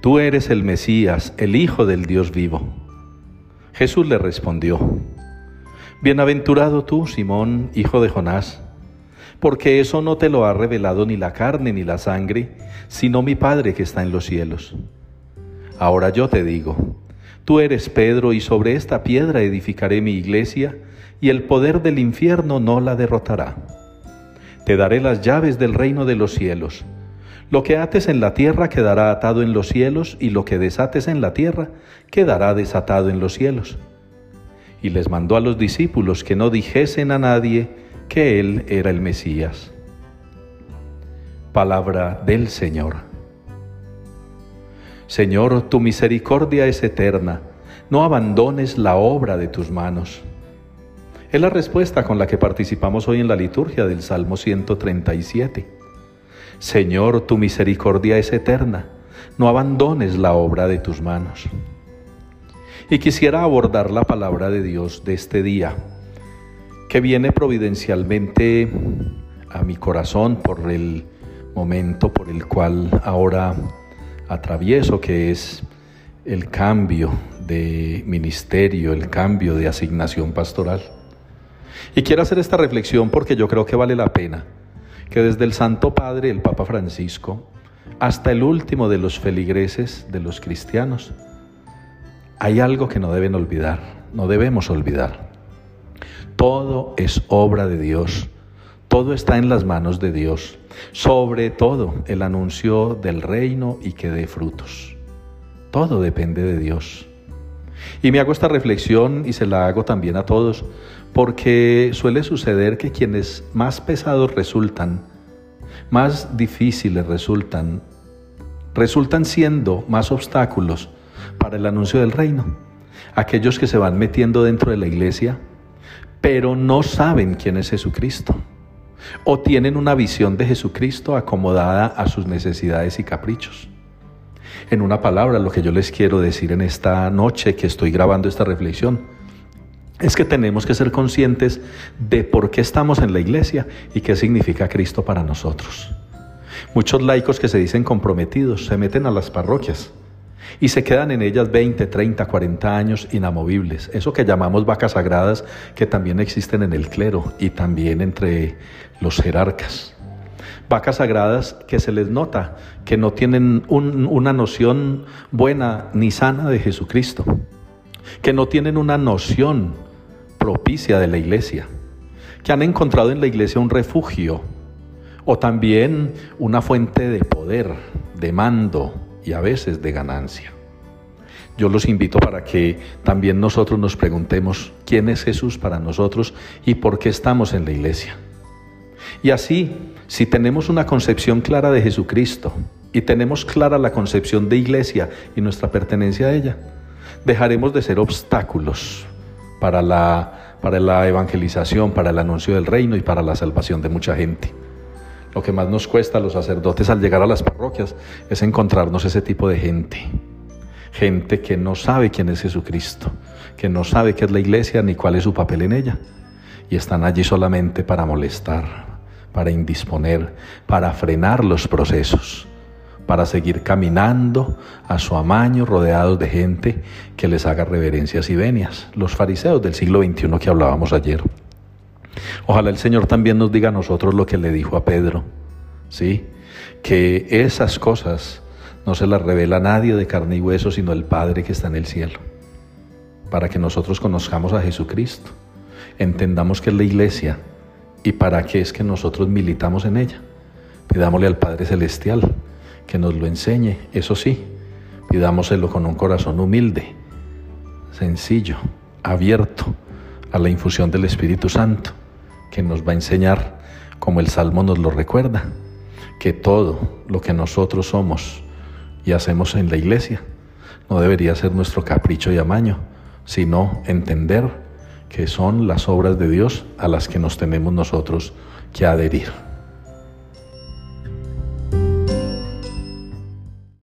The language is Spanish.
Tú eres el Mesías, el Hijo del Dios vivo. Jesús le respondió, Bienaventurado tú, Simón, hijo de Jonás, porque eso no te lo ha revelado ni la carne ni la sangre, sino mi Padre que está en los cielos. Ahora yo te digo, tú eres Pedro y sobre esta piedra edificaré mi iglesia, y el poder del infierno no la derrotará. Te daré las llaves del reino de los cielos. Lo que ates en la tierra quedará atado en los cielos, y lo que desates en la tierra quedará desatado en los cielos. Y les mandó a los discípulos que no dijesen a nadie que él era el Mesías. Palabra del Señor. Señor, tu misericordia es eterna, no abandones la obra de tus manos. Es la respuesta con la que participamos hoy en la liturgia del Salmo 137. Señor, tu misericordia es eterna, no abandones la obra de tus manos. Y quisiera abordar la palabra de Dios de este día, que viene providencialmente a mi corazón por el momento por el cual ahora atravieso, que es el cambio de ministerio, el cambio de asignación pastoral. Y quiero hacer esta reflexión porque yo creo que vale la pena que desde el Santo Padre, el Papa Francisco, hasta el último de los feligreses, de los cristianos, hay algo que no deben olvidar, no debemos olvidar. Todo es obra de Dios, todo está en las manos de Dios, sobre todo el anuncio del reino y que dé frutos. Todo depende de Dios. Y me hago esta reflexión y se la hago también a todos, porque suele suceder que quienes más pesados resultan, más difíciles resultan, resultan siendo más obstáculos para el anuncio del reino. Aquellos que se van metiendo dentro de la iglesia, pero no saben quién es Jesucristo, o tienen una visión de Jesucristo acomodada a sus necesidades y caprichos. En una palabra, lo que yo les quiero decir en esta noche que estoy grabando esta reflexión, es que tenemos que ser conscientes de por qué estamos en la iglesia y qué significa Cristo para nosotros. Muchos laicos que se dicen comprometidos se meten a las parroquias y se quedan en ellas 20, 30, 40 años inamovibles. Eso que llamamos vacas sagradas que también existen en el clero y también entre los jerarcas. Vacas sagradas que se les nota que no tienen una noción buena ni sana de Jesucristo, que no tienen una noción propicia de la iglesia, que han encontrado en la iglesia un refugio o también una fuente de poder, de mando y a veces de ganancia. Yo los invito para que también nosotros nos preguntemos quién es Jesús para nosotros y por qué estamos en la iglesia. Y así, si tenemos una concepción clara de Jesucristo y tenemos clara la concepción de iglesia y nuestra pertenencia a ella, dejaremos de ser obstáculos para la, para la evangelización, para el anuncio del reino y para la salvación de mucha gente. Lo que más nos cuesta a los sacerdotes al llegar a las parroquias es encontrarnos ese tipo de gente. Gente que no sabe quién es Jesucristo, que no sabe qué es la iglesia ni cuál es su papel en ella. Y están allí solamente para molestar, para indisponer, para frenar los procesos para seguir caminando a su amaño rodeados de gente que les haga reverencias y venias, los fariseos del siglo XXI que hablábamos ayer. Ojalá el Señor también nos diga a nosotros lo que le dijo a Pedro, ¿sí? Que esas cosas no se las revela nadie de carne y hueso, sino el Padre que está en el cielo, para que nosotros conozcamos a Jesucristo, entendamos que es la iglesia y para qué es que nosotros militamos en ella. Pidámosle al Padre Celestial que nos lo enseñe, eso sí, pidámoselo con un corazón humilde, sencillo, abierto a la infusión del Espíritu Santo, que nos va a enseñar, como el Salmo nos lo recuerda, que todo lo que nosotros somos y hacemos en la iglesia. No debería ser nuestro capricho y amaño, sino entender que son las obras de Dios a las que nos tenemos nosotros que adherir.